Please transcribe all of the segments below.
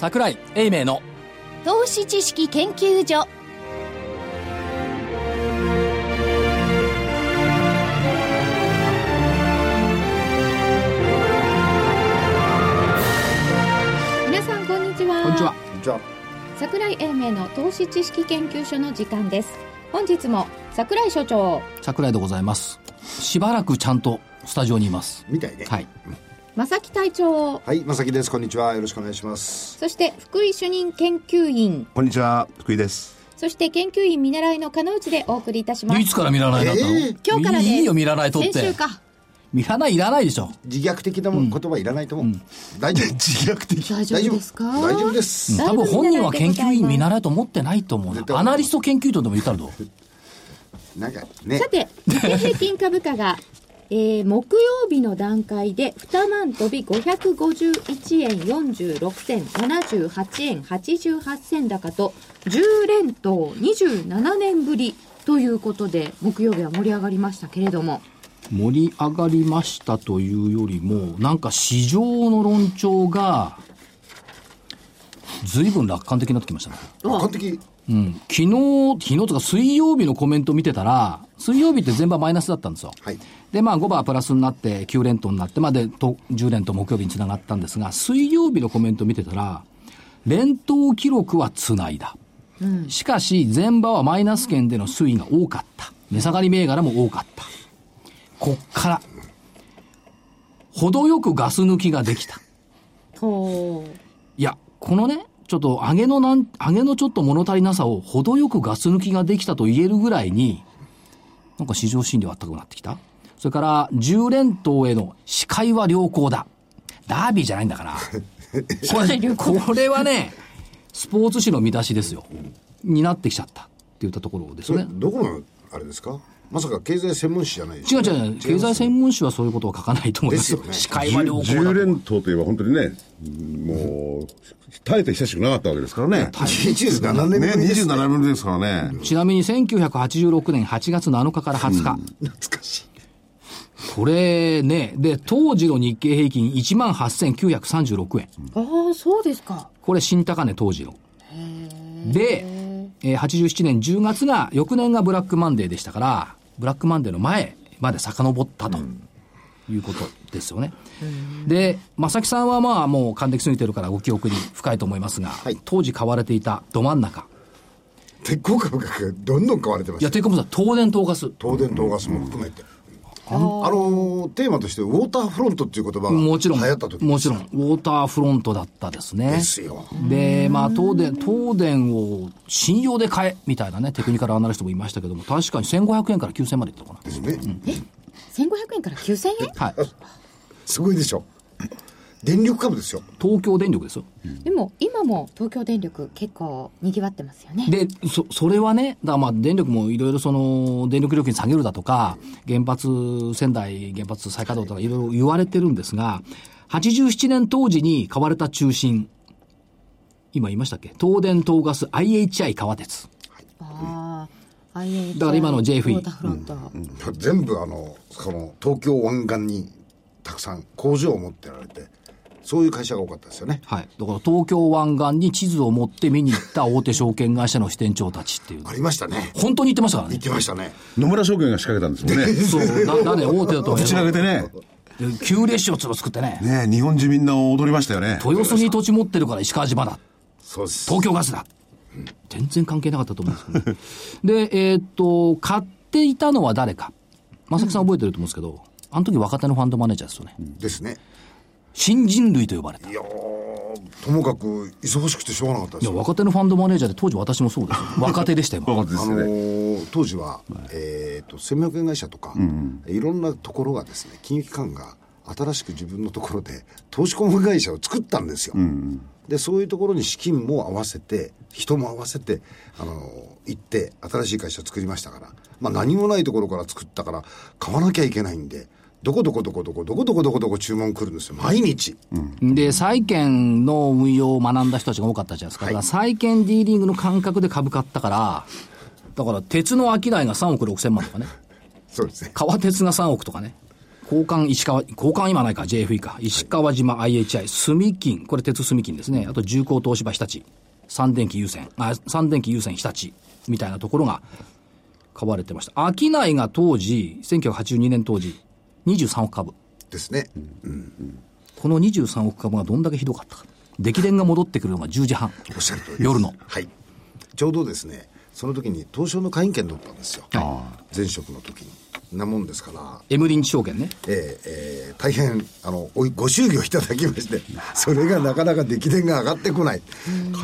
桜井英明の投資知識研究所。皆さんこんにちは。こんにちは。じゃあ桜井英明の投資知識研究所の時間です。本日も桜井所長。桜井でございます。しばらくちゃんとスタジオにいます。みたいね。はい正木隊長はい正木です。こんにちは。よろしくお願いします。そして福井主任研究員。こんにちは、福井です。そして研究員見習いの金内でお送りいたします。いつから見らないだったの、えー今日からですいいよ見らないとって。先週か。見らないいらないでしょ。自虐的なもん言葉いらないと思う、大丈夫。自虐的。大丈夫ですか？大丈夫。です、だいぶ多分本人は研究員見見習習いと思ってな。いと思う。アナリスト研究員でも言ったらどう？なんかね。さて 日経平均株価がえー、木曜日の段階で2万飛び551円46銭78円88銭高と10連投27年ぶりということで木曜日は盛り上がりましたけれども。盛り上がりましたというよりもなんか市場の論調が随分楽観的になってきましたね。楽観的うん、昨日、昨日とか水曜日のコメント見てたら、水曜日って全場マイナスだったんですよ。はいで、まあ5番プラスになって9連投になって、まあで、と10連投木曜日につながったんですが、水曜日のコメント見てたら、連投記録はつないだ。しかし、前場はマイナス圏での推移が多かった。値下がり銘柄も多かった。こっから、程よくガス抜きができた。いや、このね、ちょっと上げのなん、上げのちょっと物足りなさを程よくガス抜きができたと言えるぐらいに、なんか市場心理は高くなってきた。それから、10連投への視界は良好だ。ダービーじゃないんだから。これ、これはね、スポーツ紙の見出しですよ。になってきちゃったって言ったところですね。どこのあれですか？まさか経済専門誌じゃないです違うよね違う、経済専門誌はそういうことを書かないと思いますよ。ですよね視界は良好だ10と。連投といえば本当にね、もう、絶えて久しくなかったわけですからね。27年ね、ぶりです、ね27年ぶりですからね。ちなみに1986年8月7日から20日。懐かしいこれね、で、当時の日経平均18,936円。ああそうですかこれ新高値当時の。で、えー87年10月が、翌年がブラックマンデーでしたから、ブラックマンデーの前まで遡ったと。いうことですよね。で、正木さんはまあもう還暦過ぎてるからご記憶に深いと思いますが、い当時買われていたど真ん中。鉄鋼株価がどんどん買われてまいや、すテイクオムさん、東電東ガス。東電東ガスも含めて、あのテーマとしてウォーターフロントっていう言葉がもちろん、流行った時もちろん、ウォーターフロントだったですね。ですよ。で、まあ、東電、東電を信用で買え、みたいなね、テクニカルアナリストもいましたけども、確かに1500円から9000円までいったのかな。ですね、1500円から9000円？はい。すごいでしょ電力株ですよ。東京電力ですよ。でも今も東京電力結構にぎわってますよね。で、そ、それはね、だからまあ、電力もいろいろその、電力料金下げるだとか、原発、仙台原発再稼働とかい。ろいろ言われてるんですが、87年当時に買われた中心、今言いましたっけ？東電東ガス IHI 川鉄。ああ IHI だから今の JFE ウォー。ターフロント、全部あのこの東京湾岸にたくさん工場を持ってられてそういう会社が多かったですよねはい。だから東京湾岸に地図を持って見に行った大手証券会社の支店長たちっていう。ありましたね本当に言ってましたから言ねっ。てましたね野村証券が仕掛けたんですもんね。そう、な、なんで大手だとぶち上げてね。で急列車を作ってね、ね日本中みんな踊りましたよね。豊洲に土地持ってるから石川島だ。そうです東京ガスだ。全然関係なかったと思うんですけど、ね、で、えーっと、買っていたのは誰か。正木さん覚えてると思うんですけど、あの時若手のファンドマネージャーですよね。ですね新人類と呼ばれた。いいやーともかく忙しくてしょうがなかったですや、よ若手のファンドマネージャーで当時私もそうですよ。若手でしたよ。あの若手ですよね。ー当時は、えー、と生命保険会社とか、いろんなところがですね金融機関が新しく自分のところで投資顧問会社を作ったんですよ、でそういうところに資金も合わせて人も合わせて、あのー行って新しい会社を作りましたから、まあ、何もないところから作ったから買わなきゃいけないんでどこどこどこどこどこどこどこどこ注文来るんですよ。毎日、で、債券の運用を学んだ人たちが多かったじゃないですか。だから債券ディーリングの感覚で株買ったから、だから鉄の商いが3億6千万とかね。そうですね。川鉄が3億とかね。交換石川、交換今ないか、JFE か、石川島 IHI、住金、これ鉄住金ですね。あと重工東芝日立、三電機優先、あ、三電機優先日立、みたいなところが買われてました。商いが当時、1982年当時、23億株。ですね。この23億株がどんだけひどかったか。出来電が戻ってくるのが10時半。おっしゃる通り。夜の。はい。ちょうどですね、その時に東証の会員権取ったんですよ。前職の時に。なもんですから、エムリンチ証券ね。えーえー大変、あの、おいご祝儀をいただきまして、それがなかなか出来電が上がってこない。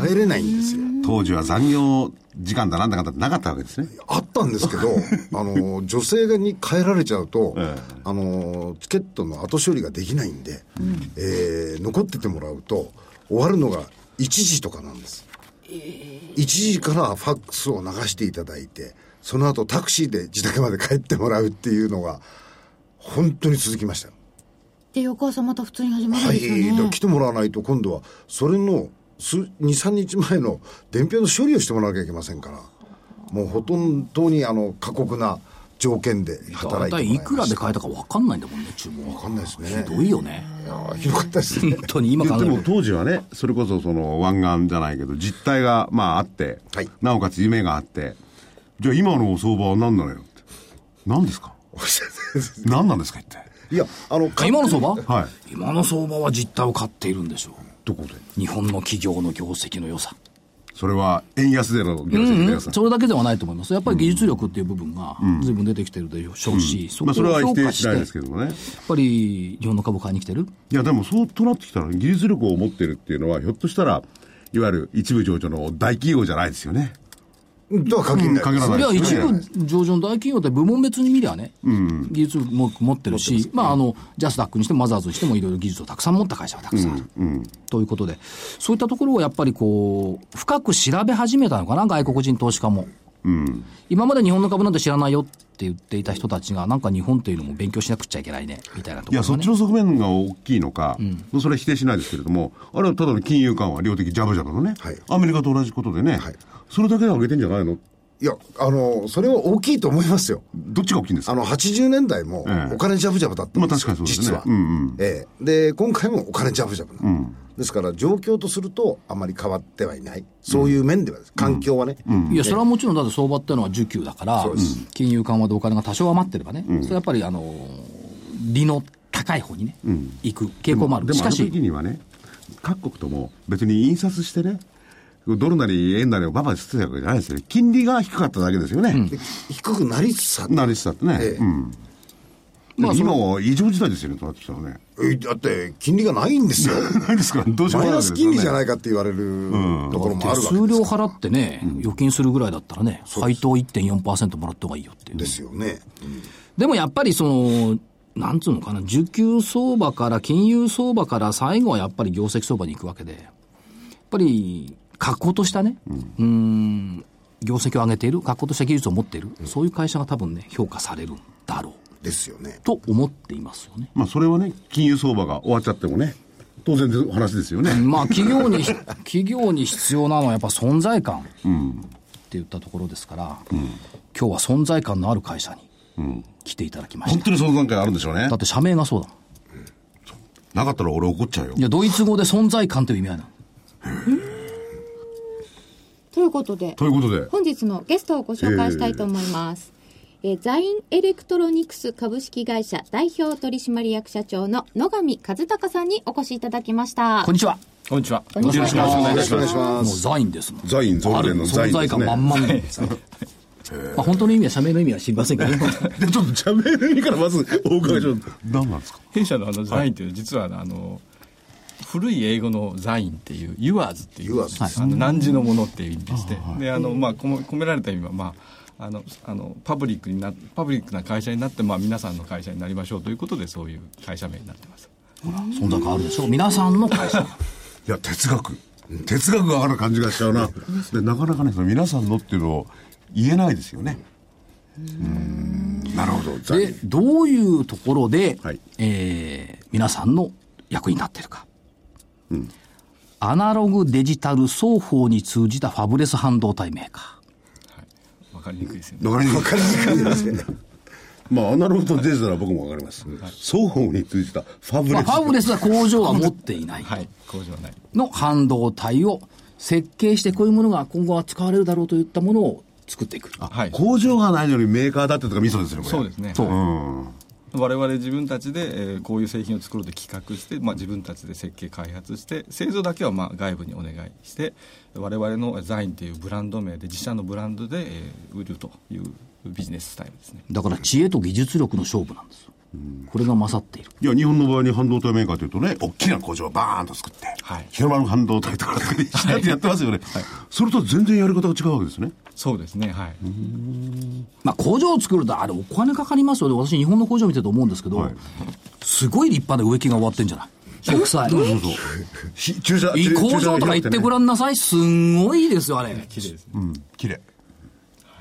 帰れないんですよ。当時は残業時間だなんだかんだってなかったわけですね。あったんですけど、あの、女性に帰られちゃうと、えあの、チケットの後処理ができないんで、えー残っててもらうと、終わるのが1時とかなんです。1時からファックスを流していただいて、その後タクシーで自宅まで帰ってもらうっていうのが、本当に続きました。で翌朝また普通に始まるんはい、ですよね、だから来てもらわないと今度は、それの数2、3日前の伝票の処理をしてもらわなきゃいけませんから、もうほとんどにあの過酷な条件で大働いてもらいました。体いくらで買えたか分かんないんだもんね、注文わかんないですね。ひどいよね。いやーひどかったですね本。当に今考えると。当時はね、それこそその湾岸じゃないけど、実態がまああって、はいなおかつ夢があって、じゃあ今の相場は何なのよって。何ですか？何なんですか一体？いや、あの、今の相場？はい。今の相場は実態を買っているんでしょう。どこで？日本の企業の業績の良さ。それは円安での業績の良さ。それだけではないと思います。やっぱり技術力っていう部分が随分出てきてるでしょうし、そまあそれは否評定価しないですけどもね。ぱり日本の株買いに来てる？いやでもそうとなってきたら技術力を持ってるっていうのはひょっとしたら、いわゆる一部上場の大企業じゃないですよね。とは限らない限らないそれは一部上場の大企業って部門別に見りゃね、技術も持ってるし、まあ、あの、ジャスダックにしてもマザーズにしてもいろいろ技術をたくさん持った会社がたくさんある。ということで、そういったところをやっぱりこう、深く調べ始めたのかな、外国人投資家も。今まで日本の株なんて知らないよって言っていた人たちが、なんか日本というのも勉強しなくちゃいけないね、みたいなとこいや、ろがね。そっち。の側面が大きいのか、それは否定しないですけれども、あれはただの金融緩和、量的ジャブジャブのね、はい。アメリカと同じことでね、はい。それだけで上げてんじゃないの？いや、あの、それは大きいと思いますよ。どっちが大きいんですか？あの、80年代もええ。お金ジャブジャブだったんですよ、まあ確かにそうですね。実は、うんうん。ええ。で、今回もお金ジャブジャブな、ですから、状況とすると、あまり変わってはいない。そういう面では環境はね。いや、それはもちろんだって相場っていうのは需給だから金融緩和でお金が多少余ってればね、それはやっぱりあの、利の高い方にね、行く傾向もある。しかでもあの時し、にはね、各国とも別に印刷してね、ドルなり円なりをババで捨てたわけじゃないですよね。金利が低かっただけですよね。で低くなりつつあったなりつつあってね。ええうん。まあ今は異常事態ですよね、となってきたらね。えだって、金利がないんですよ。ないですか？ら、どうしようマイナス金利じゃないかって言われるところもあるわけ手数料ですから払ってね、預金するぐらいだったらね、配当1.4%もらった方がいいよっていう。ですよね。でもやっぱりその、なんつうのかな、需給相場から金融相場から最後はやっぱり業績相場に行くわけで、やっぱり格好としたね、うーん、業績を上げている、格好とした技術を持っている、そういう会社が多分ね、評価されるんだろうですよね。と思っていますよね。まあ、それはね、金融相場が終わっちゃってもね、当然の話ですよね。まあ企業に、企業に必要なのはやっぱ存在感って言ったところですから、今日は存在感のある会社に来ていただきました。本当にその段階あるんでしょうねだ。って社名がそうだもん。なかったら俺怒っちゃうよい。や、ドイツ語で存在感という意味合いなの。ということでということで、本日のゲストをご紹介したいと思います。えーザインエレクトロニクス株式会社代表取締役社長の野上和孝さんにお越しいただきました。こんにちは。こんにちは。よろしくお願いしますもうす。ザインですもん。ザイン増税のザインですね存在感満々です。まあ本当の意味は社名の意味は知りませんけど、でちょっと社名の意味からまずお伺いします。何なんですか？弊社のあのザインっていうのは実はあの古い英語のザインっていうユアーズっていうあの何時のものっていう意味でしてであのまあ込められた意味はまああのあのパブリックになパブリックな会社になってまあ皆さんの会社になりましょうということでそういう会社名になってます。存在感あるでしょ？皆さんの会社。いや、哲学。哲学がある感じがしちゃうな。で、なかなかね、その皆さんのっていうのを言えないですよね。うん。なるほど。でン、どういうところで、はいえー皆さんの役に立っているか。アナログ、デジタル双方に通じたファブレス半導体メーカー。わかりにくいですよね。わかりにくいわかりにくいですね。まあ、アナログとデジタルは僕もわかります。双方についてたファブまあ、レス。ファブレスは工場は持っていないはい工場はないの半導体を設計してこういうものが今後は使われるだろうといったものを作っていく。はい工場がないのにメーカーだってとかミソですね、これ。そうですねそうはい我々自分たちで、えーこういう製品を作ろうと企画して、まあ、自分たちで設計開発して製造だけはまあ外部にお願いして我々のザインというブランド名で自社のブランドで、えー売るというビジネススタイルですねだから知恵と技術力の勝負なんですよ。これが勝っている。いや、日本の場合に半導体メーカーというとね、大きな工場をバーンと作って、はい広まる半導体とかやってますよね。それとは全然やり方が違うわけですね。そうですねはいまあ、工場を作るとあれお金かかりますよね。私日本の工場見てると思うんですけど、はいすごい立派な植木が終わってんじゃない？植栽。そうそう。ひ駐車、工場とか行ってごん。らんなさい。すんごいですよ、あれ。綺麗ですねうん、綺麗。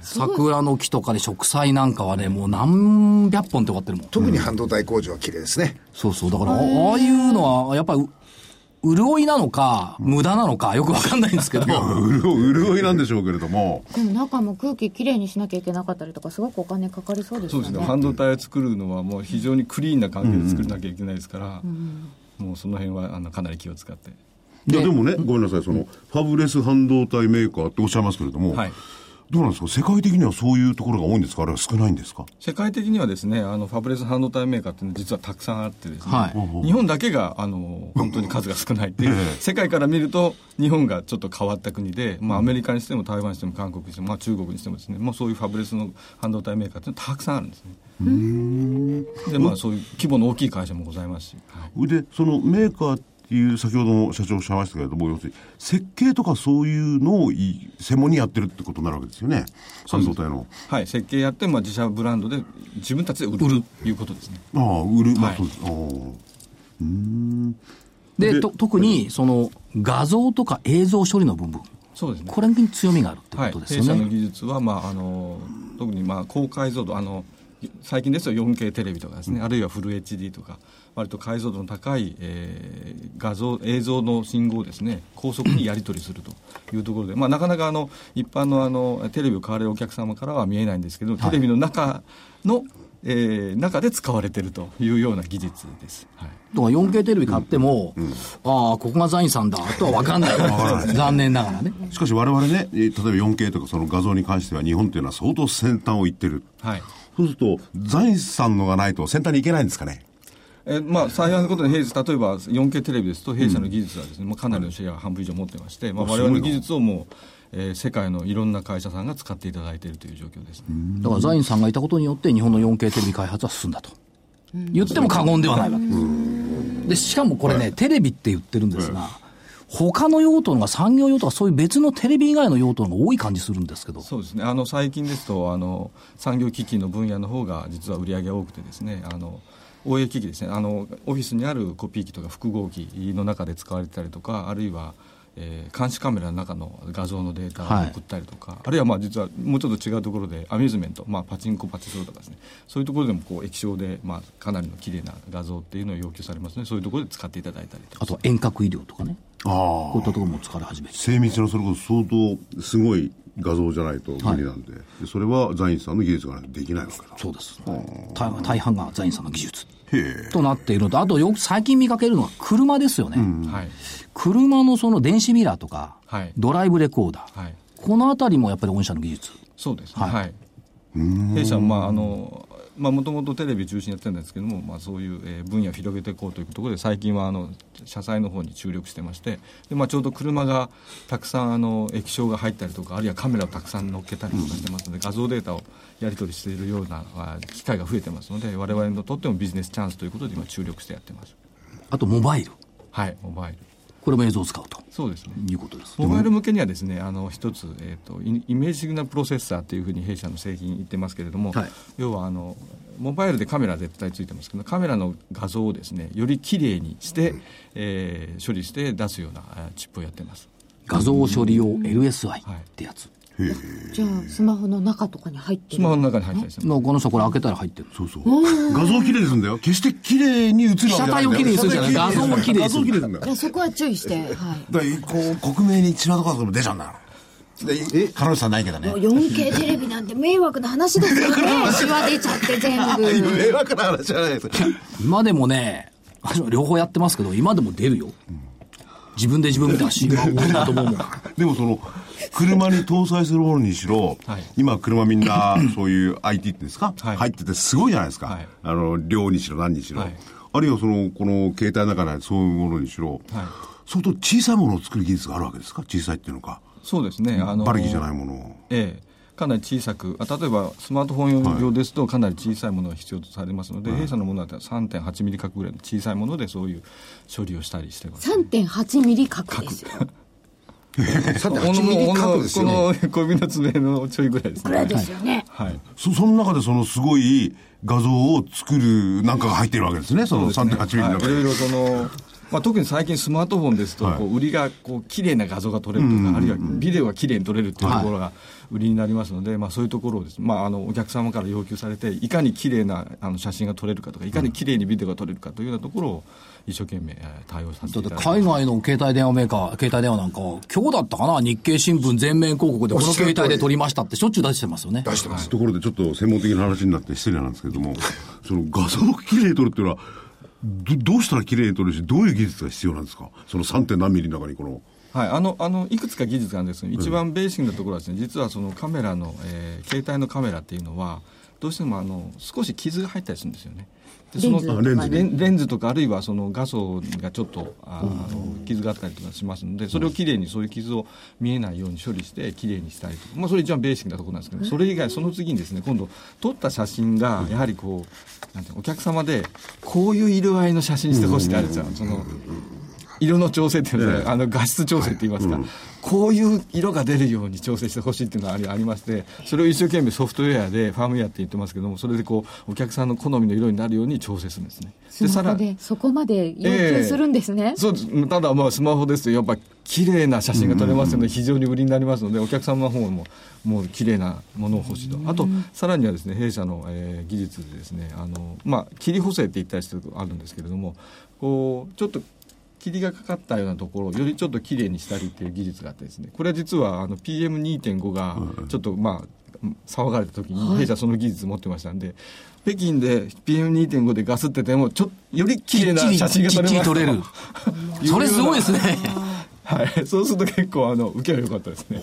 桜の木とかで植栽なんかはね、もう何百本って終わってるもん。特に半導体工場は綺麗ですね。そうそう。だから、あああいうのは、やっぱり、う潤いなのか、無駄なのか、よくわかんないんですけど。潤潤いなんでしょうけれども、でも中も空気きれいにしなきゃいけなかったりとかすごくお金かかりそうですよね。そうですね。半導体を作るのはもう非常にクリーンな関係で作らなきゃいけないですから、もうその辺はあのかなり気を使っていやでもね、ごめん。なさい、その、ファブレス半導体メーカーっておっしゃいますけれども、はいどうなんですか？世界的にはそういうところが多いんですか？あるいは少ないんですか？世界的にはですねあのファブレス半導体メーカーっていうのは実はたくさんあってですね、はい。日本だけがあの本当に数が少ないっていう、世界から見ると日本がちょっと変わった国で、まあ、アメリカにしても台湾にしても韓国にしても、まあ、中国にしてもですねもうそういうファブレスの半導体メーカーっていうのはたくさんあるんですね。でまあそういう規模の大きい会社もございますし、はい。で、そのメーカーっていう、先ほども社長おっしゃいましたけれども、要するに、設計とかそういうのをい専門にやってるってことになるわけですよね。半導体の。はい、設計やって、まあ、自社ブランドで自分たちで売るということですねああ、売る。まあ、はいそうです。ああで、でと特に、その、画像とか映像処理の部分。そうですねこれに強みがあるってはいこと、ですよね。弊社の技術は、まあ、あの特にまあ高解像度あの最近ですと 4K テレビとかですね、あるいはフル HD とか割と解像度の高い、えー画像映像の信号をですね高速にやり取りするというところで、まあ、なかなかあの一般のあのテレビを買われるお客様からは見えないんですけど、テレビの中の、えー中で使われているというような技術です。はいだから 4K テレビ買っても、ああ、ここがザインさんだとは分かんな い。残念ながらね。しかし我々ね、えー例えば 4K とかその画像に関しては日本っていうのは相当先端を行ってる。はいそうすると、ザインさんのがないと先端に行けないんですかね。えーまあ、幸いなことに弊社、例えば 4K テレビですと、弊社の技術はですね、まあ、かなりのシェア、半分以上持ってまして、まあ、我々の技術をもう、えー世界のいろんな会社さんが使っていただいているという状況ですね。だからザインさんがいたことによって日本の 4K テレビ開発は進んだと。言っても過言ではないわけです。で、しかもこれね、テレビって言ってるんですが、他の用途のが産業用とかそういう別のテレビ以外の用途のが多い感じするんですけど。そうですね。あの最近ですとあの産業機器の分野の方が実は売り上げが多くてですねあの OA 機器ですね。あのオフィスにあるコピー機とか複合機の中で使われてたりとかあるいは、えー監視カメラの中の画像のデータを送ったりとか、あるいはまあ実はもうちょっと違うところでアミューズメント、まあ、パチンコパチスロとかですね。そういうところでもこう液晶で、まあ、かなりの綺麗な画像っていうのを要求されますのでそういうところで使っていただいたりとか。あとは遠隔医療とかね。あこういったところも使われ始めて。精密なそれこそ相当すごい画像じゃないと無理なんで,、でそれはザインさんの技術がないとできないわけだそうです。大大半がザインさんの技術。となっているのと、あとよく最近見かけるのは車ですよね。はい車のその電子ミラーとか、はいドライブレコーダー。はいこのあたりもやっぱり御社の技術。そうですね。はいはい。弊社はまああのまあもともとテレビ中心にやってたんですけども、まあそういうえー分野を広げていこうというところで最近はあの車載の方に注力してまして、でまあちょうど車がたくさんあの液晶が入ったりとかあるいはカメラをたくさん乗っけたりとかしてますので、画像データをやり取りしているようなあ機会が増えてますので、我々にとってもビジネスチャンスということで今注力してやってます。あとモバイル。はい、モバイル。これも映像を使うとそうですね。いうことです。モバイル向けにはですね、あの一つ、えー、とイイメージシグナルプロセッサーというふうに弊社の製品言ってますけれども、はい要はあのモバイルでカメラ絶対ついてますけどカメラの画像をですねよりきれいにして、えー処理して出すようなあチップをやってます。画像処理用 LSI ってやつ。じゃあスマホの中とかに入ってるスマホの中に入ってます。のこの人これ開けたら入ってる。そうそう。画像綺麗にするんだよ。決して綺麗に映るわけじゃない。を綺麗にするじゃない。画像も綺麗にする。画像綺麗にするんだよ。そこは注意してはい。だからこう克明に違うところでも出ちゃうんだよで彼女さんないけどね 4K テレビなんて迷惑な話ですよねシワ出ちゃって全部迷惑な話じゃないです今でもね、私も両方やってますけど、今でも出るよ。自分で自分見たらシワ多いなと思うもん。でもその車に搭載するものにしろ、はい。今車みんなそういう IT ってですか、はい。入っててすごいじゃないですか、はい。あの量にしろ何にしろ、はい。あるいはそのこの携帯の中でそういうものにしろ、はい。相当小さいものを作る技術があるわけですか？小さいっていうのか。そうですね。あの馬力じゃないものを。ええかなり小さくあ例えばスマートフォン用ですとかなり小さいものが必要とされますので、弊社のものだったら3.8ミリ角ぐらいの小さいものでそういう処理をしたりしてます。3.8ミリ角ですよ。さて8ミリ角ですよね。この小指の爪のちょいぐらいですね。これですよね。はい。そその中でそのすごい画像を作るなんかが入ってるわけですね。その3.8ミリの。中で、はい。いろいろその、まあ、特に最近スマートフォンですと、はい。こう売りがこう綺麗な画像が撮れるとか、あるいはビデオが綺麗に撮れるっていうところが売りになりますので、まあ、そういうところをです、まあ、あのお客様から要求されていかに綺麗なあの写真が撮れるかとかいかに綺麗にビデオが撮れるかというようなところを一生懸命えー対応させていただいて海外の携帯電話メーカー、携帯電話なんか、今日だったかな、日経新聞全面広告でこの携帯で撮りましたってしょっちゅう出してますよね。出してますところでちょっと専門的な話になって失礼なんですけれども、その画像をきれいに撮るっていうのは、どどうしたらきれいに撮るし、どういう技術が必要なんですかその 3. 点何ミリの中にこの。はい、あのあのいくつか技術があるんですけど一番ベーシックなところはですね実はそのカメラの、えー携帯のカメラっていうのはどうしてもあの少し傷が入ったりするんですよね。でそのレンレンズレンレンズとかあるいはその画素がちょっとああの傷があったりとかしますのでそれをきれいにそういう傷を見えないように処理してきれいにしたりとか、まあ、それ一番ベーシックなところなんですけどそれ以外その次にですね今度撮った写真がやはりこうなんてお客様でこういう色合いの写真にしてほしいってあるんですよ。その色の調整っていうのは、あの画質調整って言いますか、こういう色が出るように調整してほしいっていうのがありありましてそれを一生懸命ソフトウェアでファームウェアって言ってますけどもそれでこうお客さんの好みの色になるように調整するんですね。スさらそこまで要求するんですね、そうですただまあスマホですとやっぱ綺麗な写真が撮れますので非常に売りになりますのでお客様の方ももう綺麗なものを欲しいと。あとさらにはですね弊社の、えー技術でですねあのまあ切り補正って言ったりするとあるんですけれどもこうちょっと霧がかかったようなところをよりちょっときれいにしたりっていう技術があってですね。これは実はあの PM2.5 がちょっとまあ騒がれた時に弊社その技術持ってましたんで、北京で PM2.5 でガスっててもちょより綺麗な写真が撮れます。れる。それすごいですね。はい、そうすると結構あの受けは良かったですね。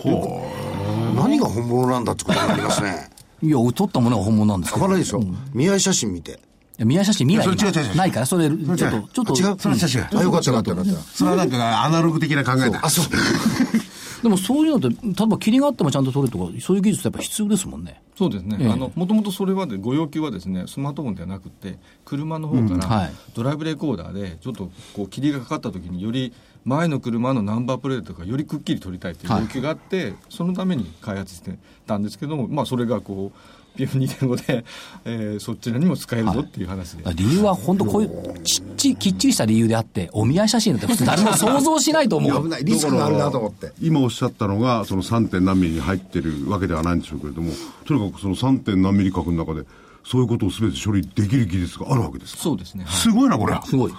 何が本物なんだってことになりますね。いや、撮ったものが本物なんですか変わらないでしょ、見合い写真見ていや見合い写真見ないないから、それ、ちょっと、ちょっと、違う。それは。写真あよかったよかった。よかったそれはなんかアナログ的な考えだ。あそう。でもそういうのって、例えば霧があってもちゃんと撮るとか、そういう技術ってやっぱ必要ですもんね。そうですね、ええ。あのもともとそれはでご要求はですねスマートフォンではなくて車の方からドライブレコーダーでちょっとこう霧がかかった時により前の車のナンバープレートがよりくっきり撮りたいという要求があって、そのために開発してたんですけども、まあ、それがこう PM2.5 で、えーそちらにも使えるぞっていう話で、理由は本当こういうちっちきっちりした理由であって、お見合い写真なんて普通誰も想像しないと思う。危ないリスクがあるなと思って今おっしゃったのがその 3. 点何ミリに入ってるわけではないんでしょうけれどもとにかくその 3. 点何ミリ角の中でそういうことを全て処理できる技術があるわけですかそうですね、はいすごいなこれすごい。へ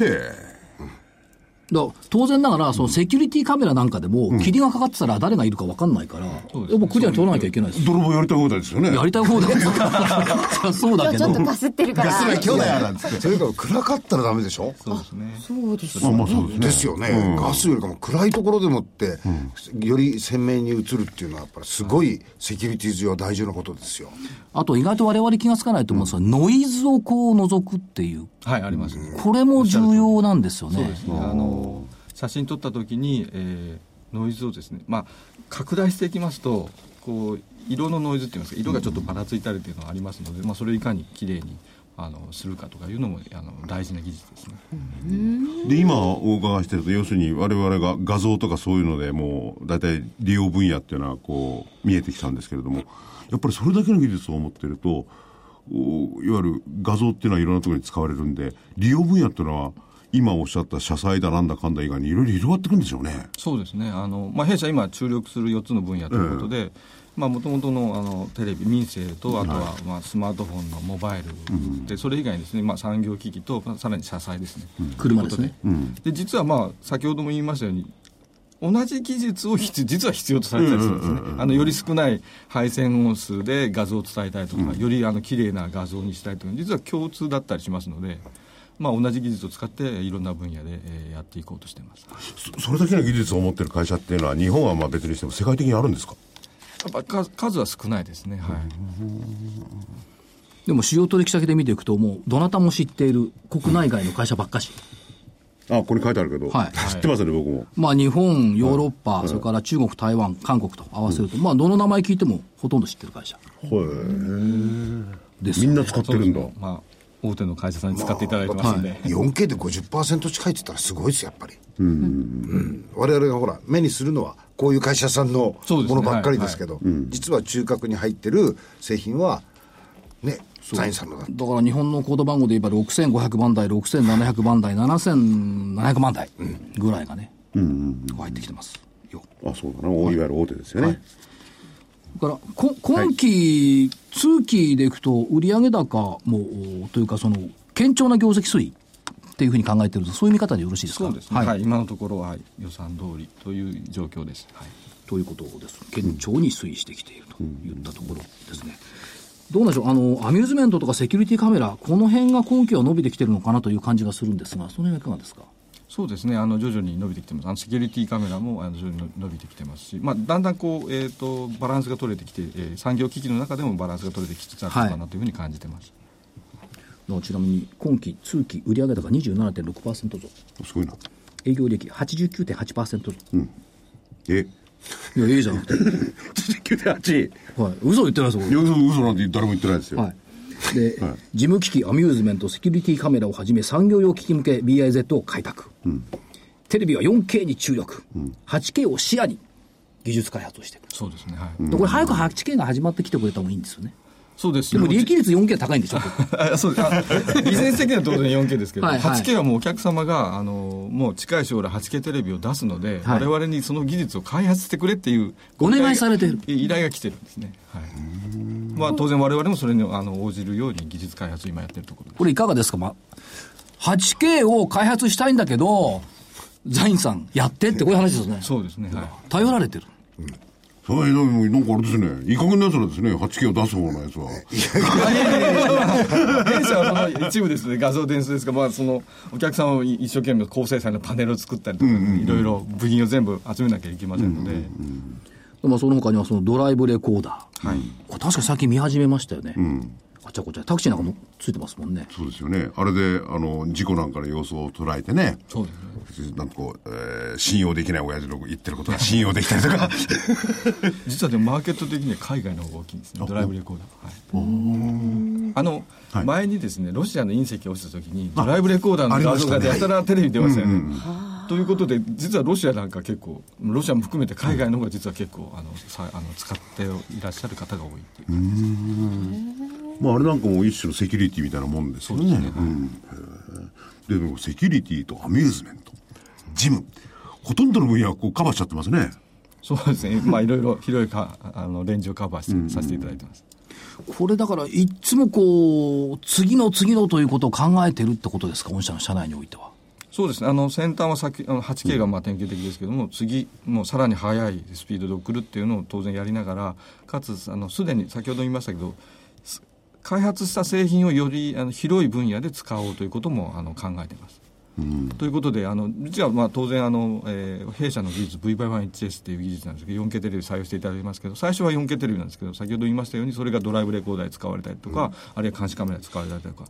えだ当然ながら、そのセキュリティカメラなんかでも、霧がかかってたら誰がいるか分かんないから、やっそうですね。ぱクリアに撮らなきゃいけないです。よ。泥棒やりたい放題ですよね。やりたい方だ そうだけど。ちょっと、かすってるから。今日だよなんつってそれから暗かったらダメでしょ？そうですね。そうですまあまあそうですね。ですよね、ガスよりかも暗いところでもって、より鮮明に映るっていうのはやっぱりすごいセキュリティ上は大事なことですよ。あと意外と我々気がつかないと思うんですが、ノイズをこう除くっていう、はいありますね、これも重要なんですよね。そうですね。あの写真撮った時に、えーノイズをですね、まあ、拡大していきますとこう色のノイズっていいますか色がちょっとぱらついたりっていうのがありますので、まあ、それをいかにきれいにあのするかとかいうのもあの大事な技術ですね。で今お伺いしてると要するに我々が画像とかそういうのでもう大体利用分野っていうのはこう見えてきたんですけれどもやっぱりそれだけの技術を持ってるといわゆる画像っていうのはいろんなところに使われるんで利用分野っていうのは今おっしゃった車載だなんだかんだ以外にいろいろ広がってくるんでしょうね。そうですね。あの、まあ、弊社今注力する4つの分野ということでもともとのあのテレビ民生とあとは、まあ、スマートフォンのモバイルで、それ以外にですね、まあ、産業機器とさらに車載ですね、車ですね。で実はまあ先ほども言いましたように同じ技術を必 実は必要とされてたりするんですね、あのより少ない配線音数で画像を伝えたいとか、よりあの綺麗な画像にしたいとか、実は共通だったりしますので、まあ、同じ技術を使って、いろんな分野で、えーやっていこうとしてます。そそれだけの技術を持ってる会社っていうのは、日本はまあ別にしても世界的にあるんですか？やっぱ数数は少ないですね、はい。でも主要取引先で見ていくと、もうどなたも知っている国内外の会社ばっかし。あ、ここに書いてあるけど、はい知ってますね、僕も。まあ日本、ヨーロッパ、それから中国、台湾、韓国と合わせると、まあどの名前聞いてもほとんど知ってる会社ですよね。みんな使ってるんだ。まあ、大手の会社さんに使っていただいてますんで。4K で50%近いって言ったらすごいですよやっぱり、うん。我々がほら目にするのはこういう会社さんのものばっかりですけど実は中核に入ってる製品はねザインさんのだ。だから日本のコード番号で言えば6500番台、6700番台、7700番台ぐらいがね、入ってきてますよ。あ、そうだな。いわゆる大手ですよね。それからこ今期、通期でいくと、売上高もというか、その堅調な業績推移っていうふうに考えてると、そういう見方でよろしいですか？そうですね、はい。今のところは予算通りという状況です。はい。ということです。堅調に推移してきているといったところですね。どうでしょう？あの、アミューズメントとかセキュリティカメラ、この辺が今期は伸びてきてるのかなという感じがするんですが、その辺はいかがですか？そうですね。あの徐々に伸びてきてます。あのセキュリティカメラもあの徐々に伸びてきてますし、まあ、だんだんこう、えー、とバランスが取れてきて、えー産業機器の中でもバランスが取れてきつつあるのかなというふうに感じてます、のちなみに今期通期売上高27.6%増。すごいな。営業利益89.8%増、えいやええじゃなくて、?9.8? はい、嘘言ってないですよ。嘘嘘なんて誰も言ってないですよ。はいで、事務機器、アミューズメント、セキュリティカメラをはじめ産業用機器向け BIZ を開拓、テレビは 4K に注力、8K を視野に技術開発をしていく、そうですね。はい、でこれ早く 8K が始まってきてくれた方がいいんですよねそうですでも利益率 4K 高いんでしょ？あそうです。あビジネス的には当然 4K ですけど、はいはい。8K はもうお客様があのもう近い将来 8K テレビを出すので、はい。我々にその技術を開発してくれっていうお願いされてる。依頼が来てるんですね、はい。まあ、当然我々もそれにあの応じるように技術開発を今やってるところです。これいかがですか、ま、8K を開発したいんだけどザインさんやってってこういう話ですね。そうですね。はい。頼られてる。そういうのなんかあれですね。いい加減なやつらですね。8K を出す方のやつは。電車はその一部ですね、画像伝送ですが、まあ、そのお客さんを一生懸命高精細なパネルを作ったりとか、いろいろ部品を全部集めなきゃいけませんので、まあ、その他にはそのドライブレコーダー、これ確かに最近見始めましたよね、あちゃこちゃタクシーなんかもついてますもんねそうですよね。あれで、あの、事故なんかの様子を捉えてね。そうですね。なんかこう、えー信用できない親父の言ってることが 信用できたりとか。実はでもマーケット的には海外の方が大きいんですね、ドライブレコーダー。はい、あの、はい前にですね、ロシアの隕石が落ちた時に、ドライブレコーダーの画像がやたらテレビに出ましたよね。ということで、実はロシアなんか結構、ロシアも含めて海外の方が実は結構、あのさあの使っていらっしゃる方が多いっていう感じです。まあ、あれなんかも一種のセキュリティみたいなもんですよね。うん。へー。で、でもセキュリティとアミューズメント、ジム、ほとんどの分野をこうカバーしちゃってますね。そうですね、まあ、いろいろ広いかあのレンジをカバーして、させていただいてます。これだからいっつもこう次の次のということを考えてるってことですか？御社の社内においては。そうですね、あの先端は先あの 8K がまあ典型的ですけども、次、もうさらに速いスピードで送るっていうのを当然やりながら、かつあのすでに先ほど言いましたけど、す開発した製品をよりあの広い分野で使おうということもあの考えています。ということで、あの実はまあ当然あの、えー弊社の技術、V-by1HS っていう技術なんですけど、4K テレビ採用していただいてますけど、最初は 4K テレビなんですけど、先ほど言いましたように、それがドライブレコーダーで使われたりとか、あるいは監視カメラで使われたりとか。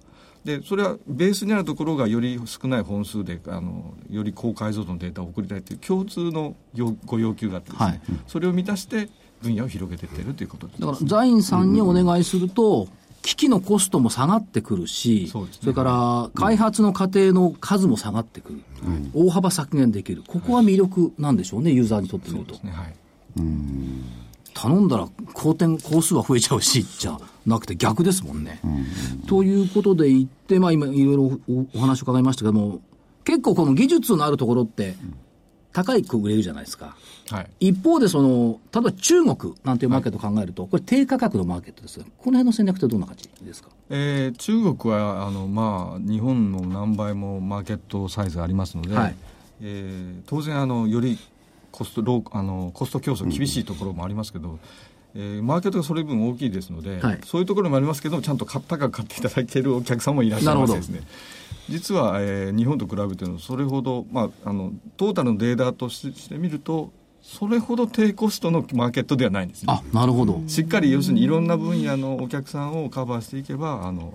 でそれはベースにあるところがより少ない本数であのより高解像度のデータを送りたいという共通の要ご要求があってですね、はいそれを満たして分野を広げていっているということですだからザインさんにお願いすると、機器のコストも下がってくるし、そね。れから開発の過程の数も下がってくる、大幅削減できる、ここは魅力なんでしょうね、ユーザーにとってみると。ねはい。頼んだら工点、工数は増えちゃうし、じゃなくて逆ですもんね。ということで言って、まあ今いろいろおお話を伺いましたけども、結構この技術のあるところって、高いく売れるじゃないですか。はい。一方でその、例えば中国なんていうマーケットを考えると、これ低価格のマーケットですが、この辺の戦略ってどんな感じですか？えー中国はあの、まあ、日本の何倍もマーケットサイズありますので、はい。えー当然あのよりコストローあのコスト競争厳しいところもありますけど、えーマーケットがそれ分大きいですので、はい。そういうところもありますけどちゃんと買高く買っていただけるお客さんもいらっしゃいましてですね実は、えー日本と比べてのそれほど、まあ、あのトータルのデータとししてみるとそれほど低コストのマーケットではないんですね。あ、なるほど。しっかり要するにいろんな分野のお客さんをカバーしていけばあの